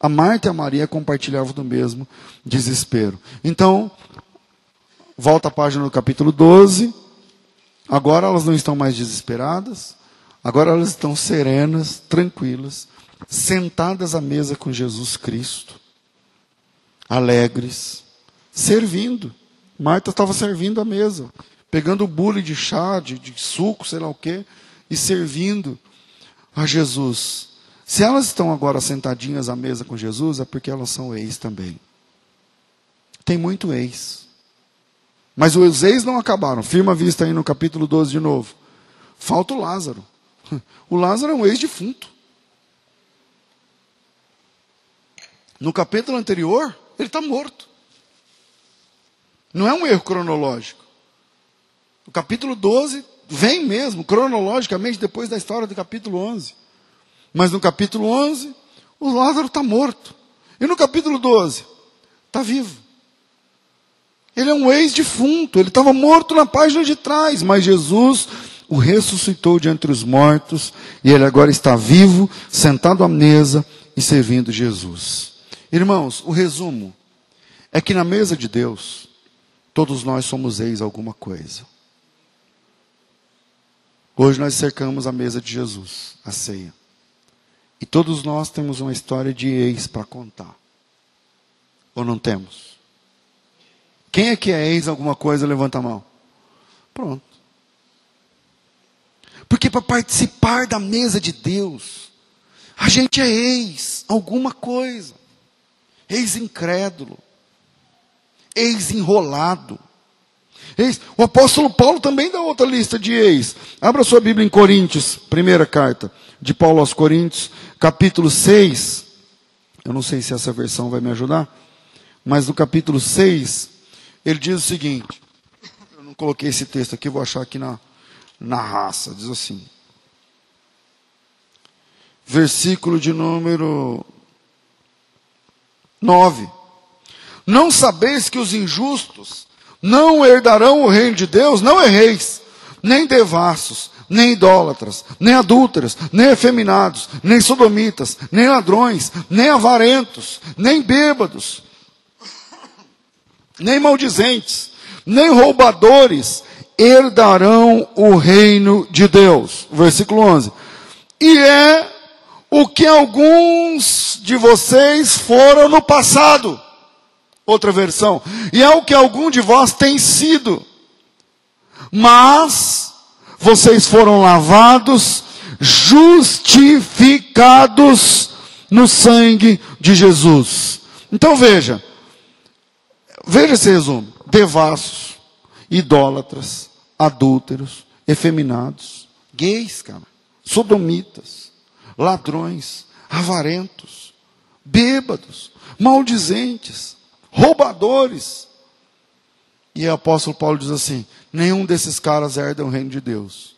A Marta e a Maria compartilhavam do mesmo desespero. Então, volta à página do capítulo 12. Agora elas não estão mais desesperadas. Agora elas estão serenas, tranquilas, sentadas à mesa com Jesus Cristo, alegres, servindo. Marta estava servindo a mesa, pegando o bule de chá, de, de suco, sei lá o quê, e servindo a Jesus. Se elas estão agora sentadinhas à mesa com Jesus, é porque elas são ex também. Tem muito ex. Mas os ex não acabaram. Firma a vista aí no capítulo 12 de novo. Falta o Lázaro. *laughs* O Lázaro é um ex-defunto. No capítulo anterior, ele está morto. Não é um erro cronológico. O capítulo 12 vem mesmo, cronologicamente, depois da história do capítulo 11. Mas no capítulo 11, o Lázaro está morto. E no capítulo 12, está vivo. Ele é um ex-defunto, ele estava morto na página de trás, mas Jesus o ressuscitou de entre os mortos e ele agora está vivo, sentado à mesa e servindo Jesus. Irmãos, o resumo é que na mesa de Deus, todos nós somos ex alguma coisa. Hoje nós cercamos a mesa de Jesus, a ceia. E todos nós temos uma história de ex para contar. Ou não temos? Quem é que é ex alguma coisa, levanta a mão. Pronto. Porque para participar da mesa de Deus, a gente é ex alguma coisa. Ex incrédulo. Ex enrolado Eis, o apóstolo Paulo também dá outra lista de ex. Abra sua Bíblia em Coríntios, primeira carta de Paulo aos Coríntios, capítulo 6. Eu não sei se essa versão vai me ajudar, mas no capítulo 6, ele diz o seguinte: eu não coloquei esse texto aqui, vou achar aqui na, na raça. Diz assim: versículo de número 9. Não sabeis que os injustos não herdarão o reino de Deus, não erreis, nem devassos, nem idólatras, nem adúlteras, nem efeminados, nem sodomitas, nem ladrões, nem avarentos, nem bêbados, nem maldizentes, nem roubadores herdarão o reino de Deus. Versículo 11. E é o que alguns de vocês foram no passado. Outra versão. E é o que algum de vós tem sido. Mas vocês foram lavados, justificados no sangue de Jesus. Então veja. Veja esse resumo. Devassos, idólatras, adúlteros, efeminados, gays, cara, sodomitas, ladrões, avarentos, bêbados, maldizentes, roubadores. E o apóstolo Paulo diz assim: nenhum desses caras herda o reino de Deus,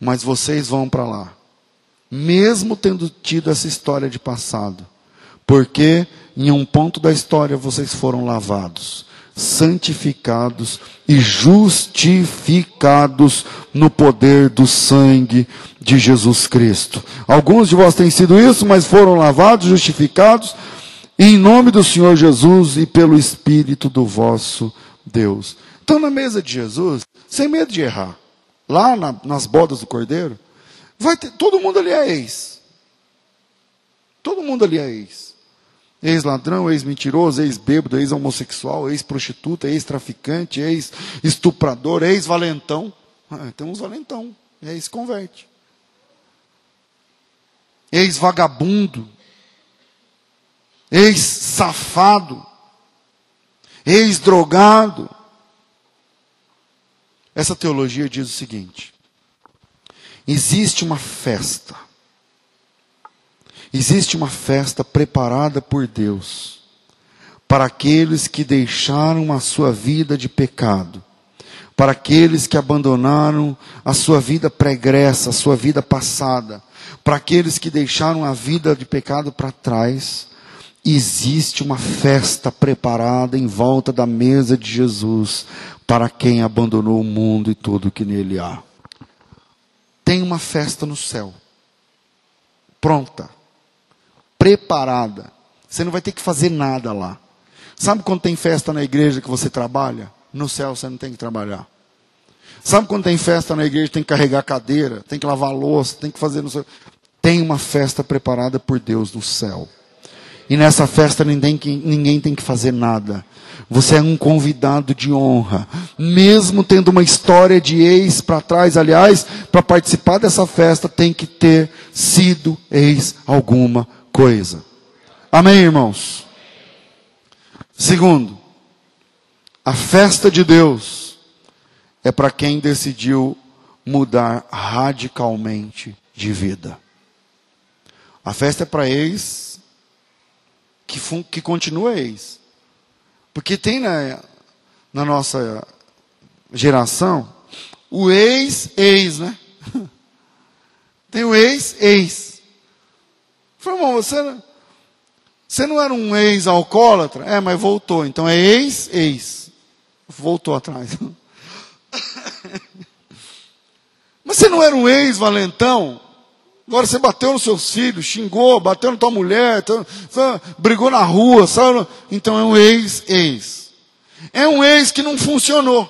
mas vocês vão para lá, mesmo tendo tido essa história de passado, porque em um ponto da história vocês foram lavados, santificados e justificados no poder do sangue de Jesus Cristo. Alguns de vós têm sido isso, mas foram lavados, justificados em nome do Senhor Jesus e pelo Espírito do vosso Deus. Então, na mesa de Jesus, sem medo de errar, lá na, nas bodas do cordeiro, vai ter, todo mundo ali é ex. Todo mundo ali é ex. Ex-ladrão, ex-mentiroso, ex-bêbado, ex-homossexual, ex-prostituta, ex-traficante, ex-estuprador, ex-valentão. Ah, tem uns valentão, e aí se converte. Ex-vagabundo, ex-safado, ex-drogado. Essa teologia diz o seguinte: existe uma festa, existe uma festa preparada por Deus para aqueles que deixaram a sua vida de pecado, para aqueles que abandonaram a sua vida pregressa, a sua vida passada, para aqueles que deixaram a vida de pecado para trás existe uma festa preparada em volta da mesa de Jesus para quem abandonou o mundo e tudo que nele há. Tem uma festa no céu, pronta, preparada. Você não vai ter que fazer nada lá. Sabe quando tem festa na igreja que você trabalha? No céu você não tem que trabalhar. Sabe quando tem festa na igreja, tem que carregar cadeira, tem que lavar louça, tem que fazer no céu. Tem uma festa preparada por Deus no céu. E nessa festa ninguém, ninguém tem que fazer nada. Você é um convidado de honra. Mesmo tendo uma história de ex para trás, aliás, para participar dessa festa tem que ter sido ex alguma coisa. Amém, irmãos? Segundo, a festa de Deus é para quem decidiu mudar radicalmente de vida. A festa é para ex que, que continua ex. Porque tem na, na nossa geração o ex-ex, né? *laughs* Tem o ex-ex. Falei, irmão, você, você não era um ex-alcoólatra? É, mas voltou. Então é ex-ex. Voltou atrás. *laughs* mas você não era um ex-valentão? Agora você bateu nos seus filhos, xingou, bateu na tua mulher, brigou na rua, sabe? Então é um ex-ex. É um ex que não funcionou,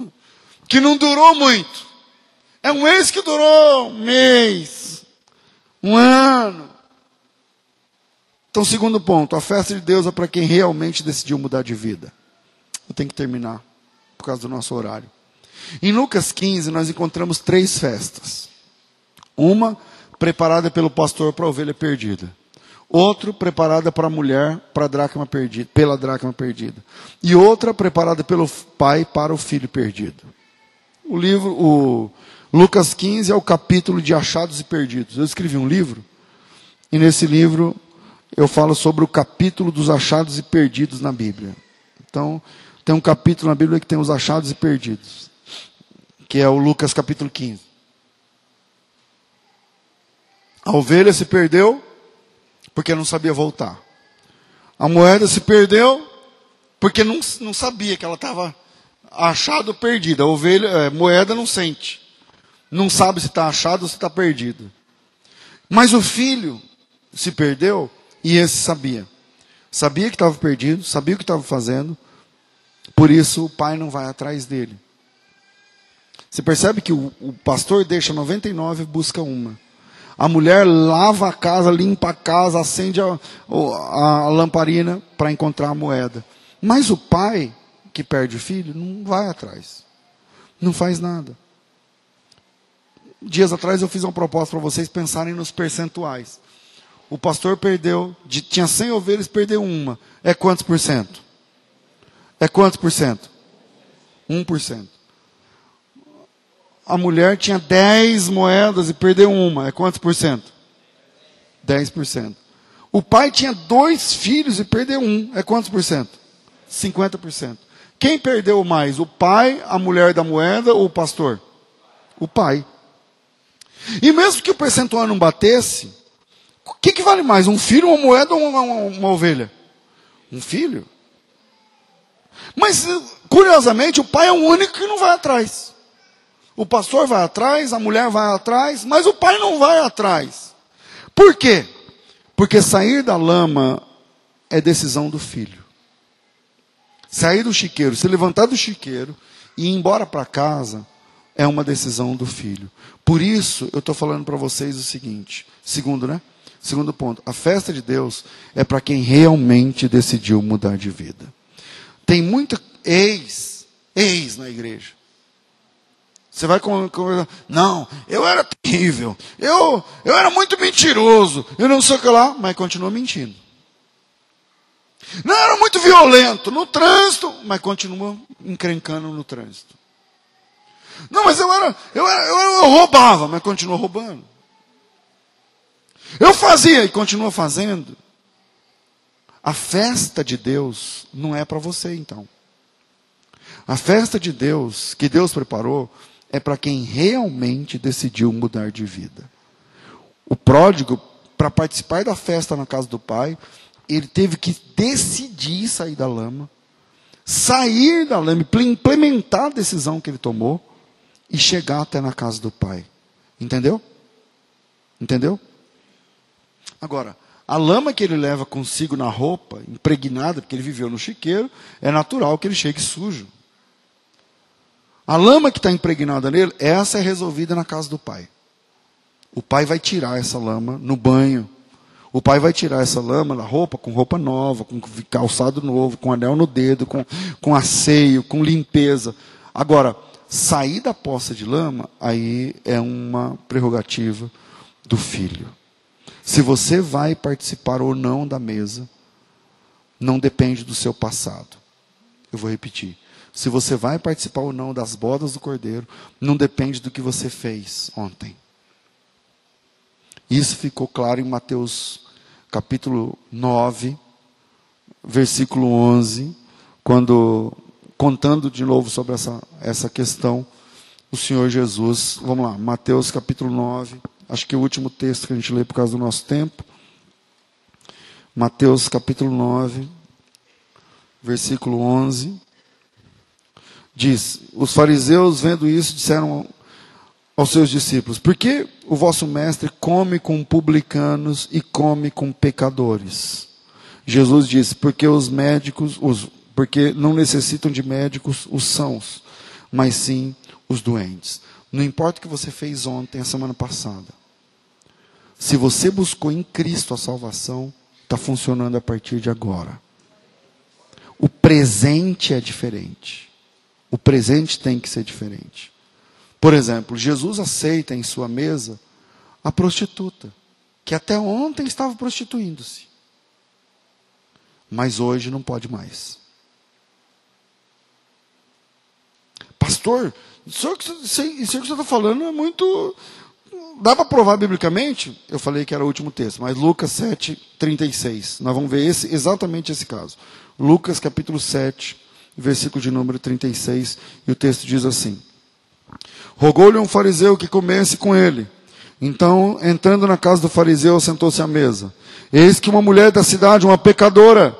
*laughs* que não durou muito. É um ex que durou um mês, um ano. Então, segundo ponto, a festa de Deus é para quem realmente decidiu mudar de vida. Eu tenho que terminar, por causa do nosso horário. Em Lucas 15, nós encontramos três festas. Uma preparada pelo pastor para a ovelha perdida. Outro preparada para a mulher para a dracma perdida, pela dracma perdida. E outra preparada pelo pai para o filho perdido. O livro, o Lucas 15 é o capítulo de achados e perdidos. Eu escrevi um livro e nesse livro eu falo sobre o capítulo dos achados e perdidos na Bíblia. Então, tem um capítulo na Bíblia que tem os achados e perdidos, que é o Lucas capítulo 15. A ovelha se perdeu porque não sabia voltar. A moeda se perdeu porque não, não sabia que ela estava achada ou perdida. A ovelha, é, moeda não sente. Não sabe se está achado ou se está perdido. Mas o filho se perdeu e esse sabia. Sabia que estava perdido, sabia o que estava fazendo. Por isso o pai não vai atrás dele. Você percebe que o, o pastor deixa 99 e busca uma. A mulher lava a casa, limpa a casa, acende a, a, a lamparina para encontrar a moeda. Mas o pai que perde o filho não vai atrás. Não faz nada. Dias atrás eu fiz uma proposta para vocês pensarem nos percentuais. O pastor perdeu, de, tinha 100 ovelhas, perdeu uma. É quantos por cento? É quantos por cento? 1% a mulher tinha 10 moedas e perdeu uma. É quantos por cento? 10%. O pai tinha dois filhos e perdeu um. É quantos por cento? 50%. Quem perdeu mais? O pai, a mulher da moeda ou o pastor? O pai. E mesmo que o percentual não batesse, o que, que vale mais? Um filho, uma moeda ou uma, uma, uma ovelha? Um filho. Mas, curiosamente, o pai é o único que não vai atrás. O pastor vai atrás, a mulher vai atrás, mas o pai não vai atrás. Por quê? Porque sair da lama é decisão do filho. Sair do chiqueiro, se levantar do chiqueiro e ir embora para casa é uma decisão do filho. Por isso, eu estou falando para vocês o seguinte: segundo, né? Segundo ponto, a festa de Deus é para quem realmente decidiu mudar de vida. Tem muita ex, ex na igreja. Você vai com, não, eu era terrível, eu, eu era muito mentiroso, eu não sei o que lá, mas continua mentindo. Não, era muito violento no trânsito, mas continua encrencando no trânsito. Não, mas eu era, eu, era, eu, eu roubava, mas continua roubando. Eu fazia e continua fazendo. A festa de Deus não é para você, então. A festa de Deus, que Deus preparou, é para quem realmente decidiu mudar de vida. O pródigo, para participar da festa na casa do pai, ele teve que decidir sair da lama, sair da lama, implementar a decisão que ele tomou e chegar até na casa do pai. Entendeu? Entendeu? Agora, a lama que ele leva consigo na roupa, impregnada, porque ele viveu no chiqueiro, é natural que ele chegue sujo. A lama que está impregnada nele, essa é resolvida na casa do pai. O pai vai tirar essa lama no banho. O pai vai tirar essa lama da roupa com roupa nova, com calçado novo, com anel no dedo, com, com asseio, com limpeza. Agora, sair da poça de lama, aí é uma prerrogativa do filho. Se você vai participar ou não da mesa, não depende do seu passado. Eu vou repetir. Se você vai participar ou não das bodas do cordeiro, não depende do que você fez ontem. Isso ficou claro em Mateus capítulo 9, versículo 11, quando, contando de novo sobre essa, essa questão, o Senhor Jesus, vamos lá, Mateus capítulo 9, acho que é o último texto que a gente lê por causa do nosso tempo. Mateus capítulo 9, versículo 11 diz: Os fariseus, vendo isso, disseram aos seus discípulos: Por que o vosso mestre come com publicanos e come com pecadores? Jesus disse: Porque os médicos, os, porque não necessitam de médicos os sãos, mas sim os doentes. Não importa o que você fez ontem, a semana passada. Se você buscou em Cristo a salvação, está funcionando a partir de agora. O presente é diferente. O presente tem que ser diferente. Por exemplo, Jesus aceita em sua mesa a prostituta, que até ontem estava prostituindo-se, mas hoje não pode mais. Pastor, isso que você está falando é muito. Dá para provar biblicamente? Eu falei que era o último texto, mas Lucas 7, 36. Nós vamos ver esse, exatamente esse caso. Lucas capítulo 7, versículo de número 36, e o texto diz assim: Rogou-lhe um fariseu que comesse com ele. Então, entrando na casa do fariseu, sentou-se à mesa. Eis que uma mulher da cidade, uma pecadora,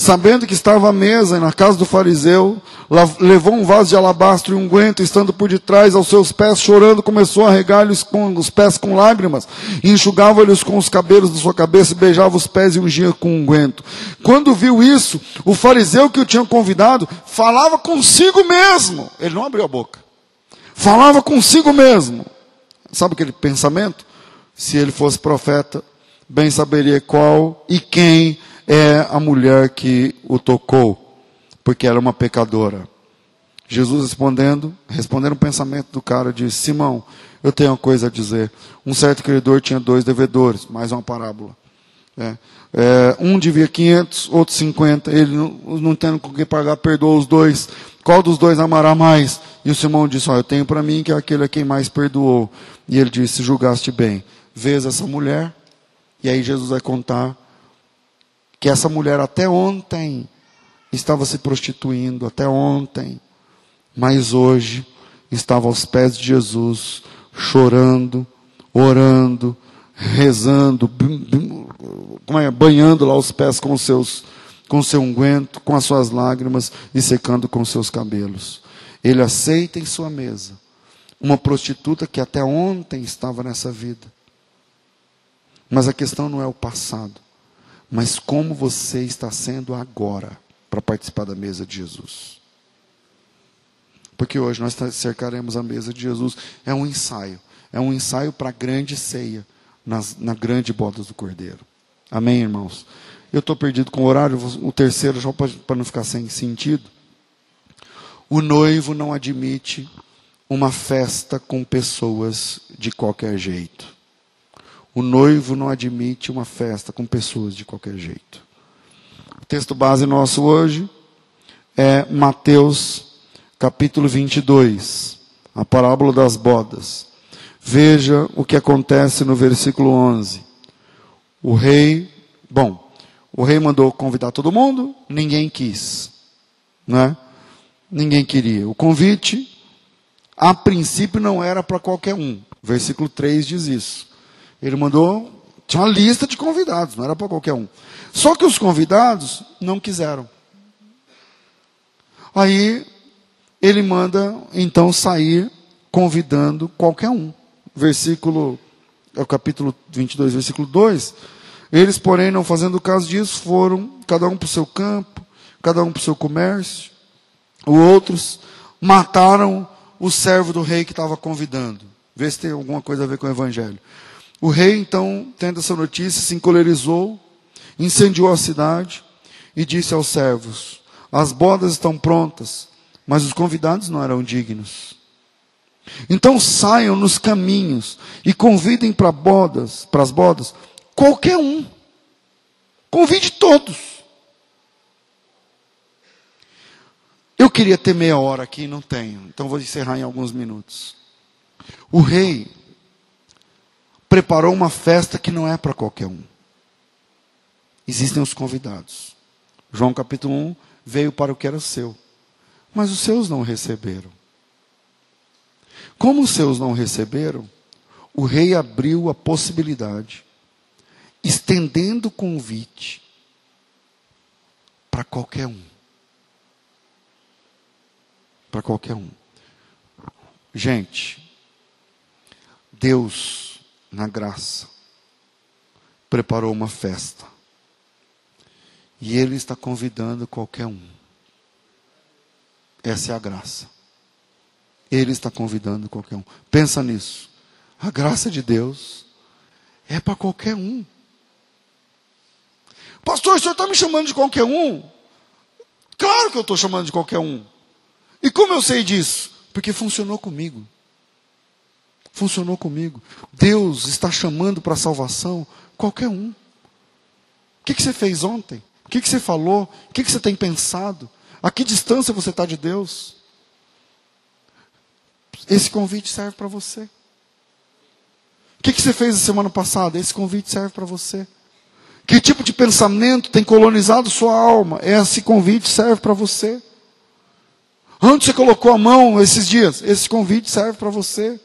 sabendo que estava à mesa na casa do fariseu, levou um vaso de alabastro e um guento, estando por detrás aos seus pés, chorando, começou a regar-lhes os pés com lágrimas, e enxugava-lhes com os cabelos da sua cabeça, e beijava os pés e ungia com um guento. Quando viu isso, o fariseu que o tinha convidado, falava consigo mesmo. Ele não abriu a boca. Falava consigo mesmo. Sabe aquele pensamento? Se ele fosse profeta, bem saberia qual e quem é a mulher que o tocou, porque era uma pecadora. Jesus respondendo, respondendo o pensamento do cara, disse: Simão, eu tenho uma coisa a dizer. Um certo credor tinha dois devedores, mais uma parábola. É, é, um devia 500, outro 50. Ele não, não tendo com que pagar, perdoou os dois. Qual dos dois amará mais? E o Simão disse: oh, Eu tenho para mim que é aquele a quem mais perdoou. E ele disse: Julgaste bem. Vês essa mulher? E aí Jesus vai contar que essa mulher até ontem estava se prostituindo, até ontem, mas hoje estava aos pés de Jesus, chorando, orando, rezando, é, banhando lá os pés com seus com seu unguento, com as suas lágrimas e secando com seus cabelos. Ele aceita em sua mesa uma prostituta que até ontem estava nessa vida. Mas a questão não é o passado mas como você está sendo agora para participar da mesa de Jesus. Porque hoje nós cercaremos a mesa de Jesus. É um ensaio. É um ensaio para a grande ceia, nas, na grande boda do Cordeiro. Amém, irmãos? Eu estou perdido com o horário, o terceiro, já para não ficar sem sentido. O noivo não admite uma festa com pessoas de qualquer jeito. O noivo não admite uma festa com pessoas de qualquer jeito. texto base nosso hoje é Mateus capítulo 22, a parábola das bodas. Veja o que acontece no versículo 11. O rei, bom, o rei mandou convidar todo mundo, ninguém quis, né? Ninguém queria. O convite, a princípio, não era para qualquer um. Versículo 3 diz isso. Ele mandou, tinha uma lista de convidados, não era para qualquer um. Só que os convidados não quiseram. Aí ele manda então sair convidando qualquer um. Versículo, é o capítulo 22, versículo 2. Eles, porém, não fazendo caso disso, foram cada um para o seu campo, cada um para o seu comércio. Os outros mataram o servo do rei que estava convidando. Vê se tem alguma coisa a ver com o evangelho. O rei, então, tendo essa notícia, se encolerizou, incendiou a cidade e disse aos servos: As bodas estão prontas, mas os convidados não eram dignos. Então saiam nos caminhos e convidem para bodas, para as bodas, qualquer um. Convide todos. Eu queria ter meia hora aqui, não tenho. Então vou encerrar em alguns minutos. O rei preparou uma festa que não é para qualquer um. Existem os convidados. João capítulo 1 veio para o que era seu mas os seus não receberam. Como os seus não receberam, o rei abriu a possibilidade, estendendo o convite para qualquer um. Para qualquer um. Gente, Deus, na graça, preparou uma festa. E Ele está convidando qualquer um. Essa é a graça. Ele está convidando qualquer um. Pensa nisso. A graça de Deus é para qualquer um. Pastor, o senhor está me chamando de qualquer um? Claro que eu estou chamando de qualquer um. E como eu sei disso? Porque funcionou comigo. Funcionou comigo. Deus está chamando para a salvação qualquer um. O que, que você fez ontem? O que, que você falou? O que, que você tem pensado? A que distância você está de Deus? Esse convite serve para você. O que, que você fez a semana passada? Esse convite serve para você. Que tipo de pensamento tem colonizado sua alma? Esse convite serve para você. Onde você colocou a mão esses dias? Esse convite serve para você.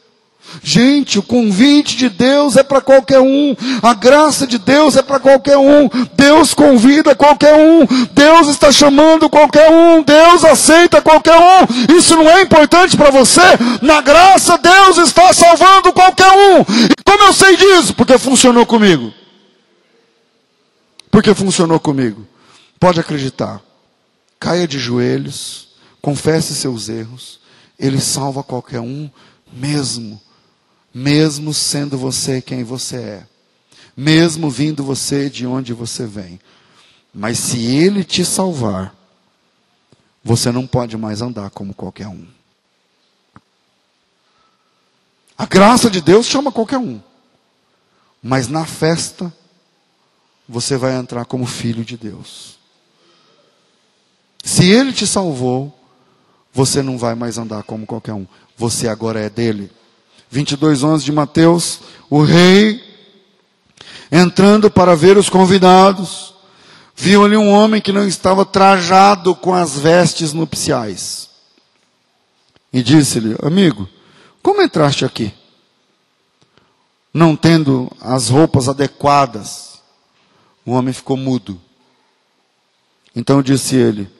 Gente, o convite de Deus é para qualquer um, a graça de Deus é para qualquer um, Deus convida qualquer um, Deus está chamando qualquer um, Deus aceita qualquer um. Isso não é importante para você? Na graça, Deus está salvando qualquer um. E como eu sei disso? Porque funcionou comigo. Porque funcionou comigo. Pode acreditar. Caia de joelhos, confesse seus erros, Ele salva qualquer um, mesmo mesmo sendo você quem você é, mesmo vindo você de onde você vem. Mas se Ele te salvar, você não pode mais andar como qualquer um. A graça de Deus chama qualquer um. Mas na festa, você vai entrar como filho de Deus. Se Ele te salvou, você não vai mais andar como qualquer um. Você agora é dele. 22, 11 de Mateus, o rei, entrando para ver os convidados, viu ali um homem que não estava trajado com as vestes nupciais. E disse-lhe, amigo, como entraste aqui? Não tendo as roupas adequadas. O homem ficou mudo. Então disse ele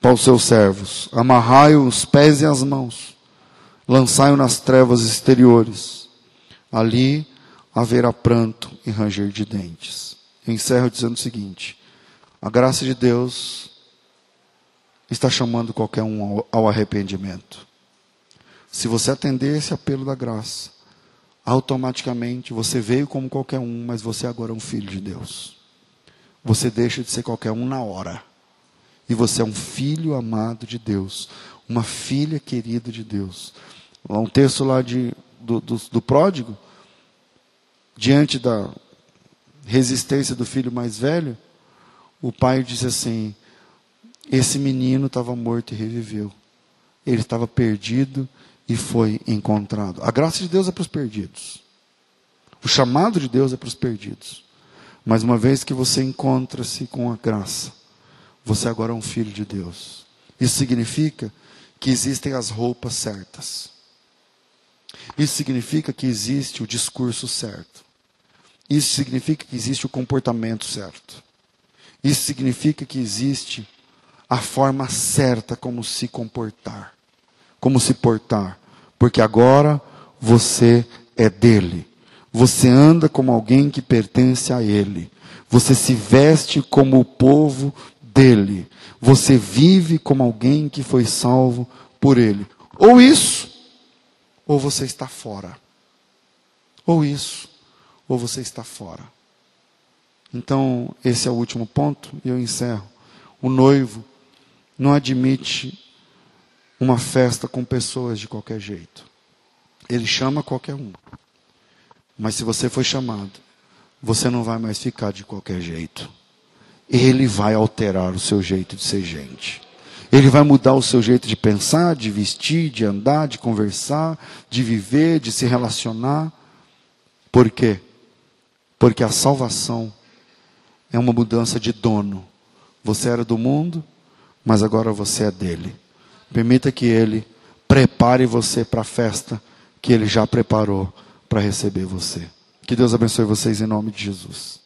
para os seus servos: Amarrai os pés e as mãos lançai-o nas trevas exteriores. Ali haverá pranto e ranger de dentes. Eu encerro dizendo o seguinte: a graça de Deus está chamando qualquer um ao arrependimento. Se você atender esse apelo da graça, automaticamente você veio como qualquer um, mas você agora é um filho de Deus. Você deixa de ser qualquer um na hora. E você é um filho amado de Deus, uma filha querida de Deus. Um texto lá de, do, do, do pródigo, diante da resistência do filho mais velho, o pai disse assim: esse menino estava morto e reviveu. Ele estava perdido e foi encontrado. A graça de Deus é para os perdidos. O chamado de Deus é para os perdidos. Mas uma vez que você encontra-se com a graça, você agora é um filho de Deus. Isso significa que existem as roupas certas. Isso significa que existe o discurso certo. Isso significa que existe o comportamento certo. Isso significa que existe a forma certa como se comportar, como se portar, porque agora você é dele. Você anda como alguém que pertence a ele. Você se veste como o povo dele. Você vive como alguém que foi salvo por ele. Ou isso, ou você está fora. Ou isso, ou você está fora. Então, esse é o último ponto e eu encerro. O noivo não admite uma festa com pessoas de qualquer jeito. Ele chama qualquer um. Mas se você foi chamado, você não vai mais ficar de qualquer jeito. Ele vai alterar o seu jeito de ser gente. Ele vai mudar o seu jeito de pensar, de vestir, de andar, de conversar, de viver, de se relacionar. Por quê? Porque a salvação é uma mudança de dono. Você era do mundo, mas agora você é dele. Permita que ele prepare você para a festa que ele já preparou para receber você. Que Deus abençoe vocês em nome de Jesus.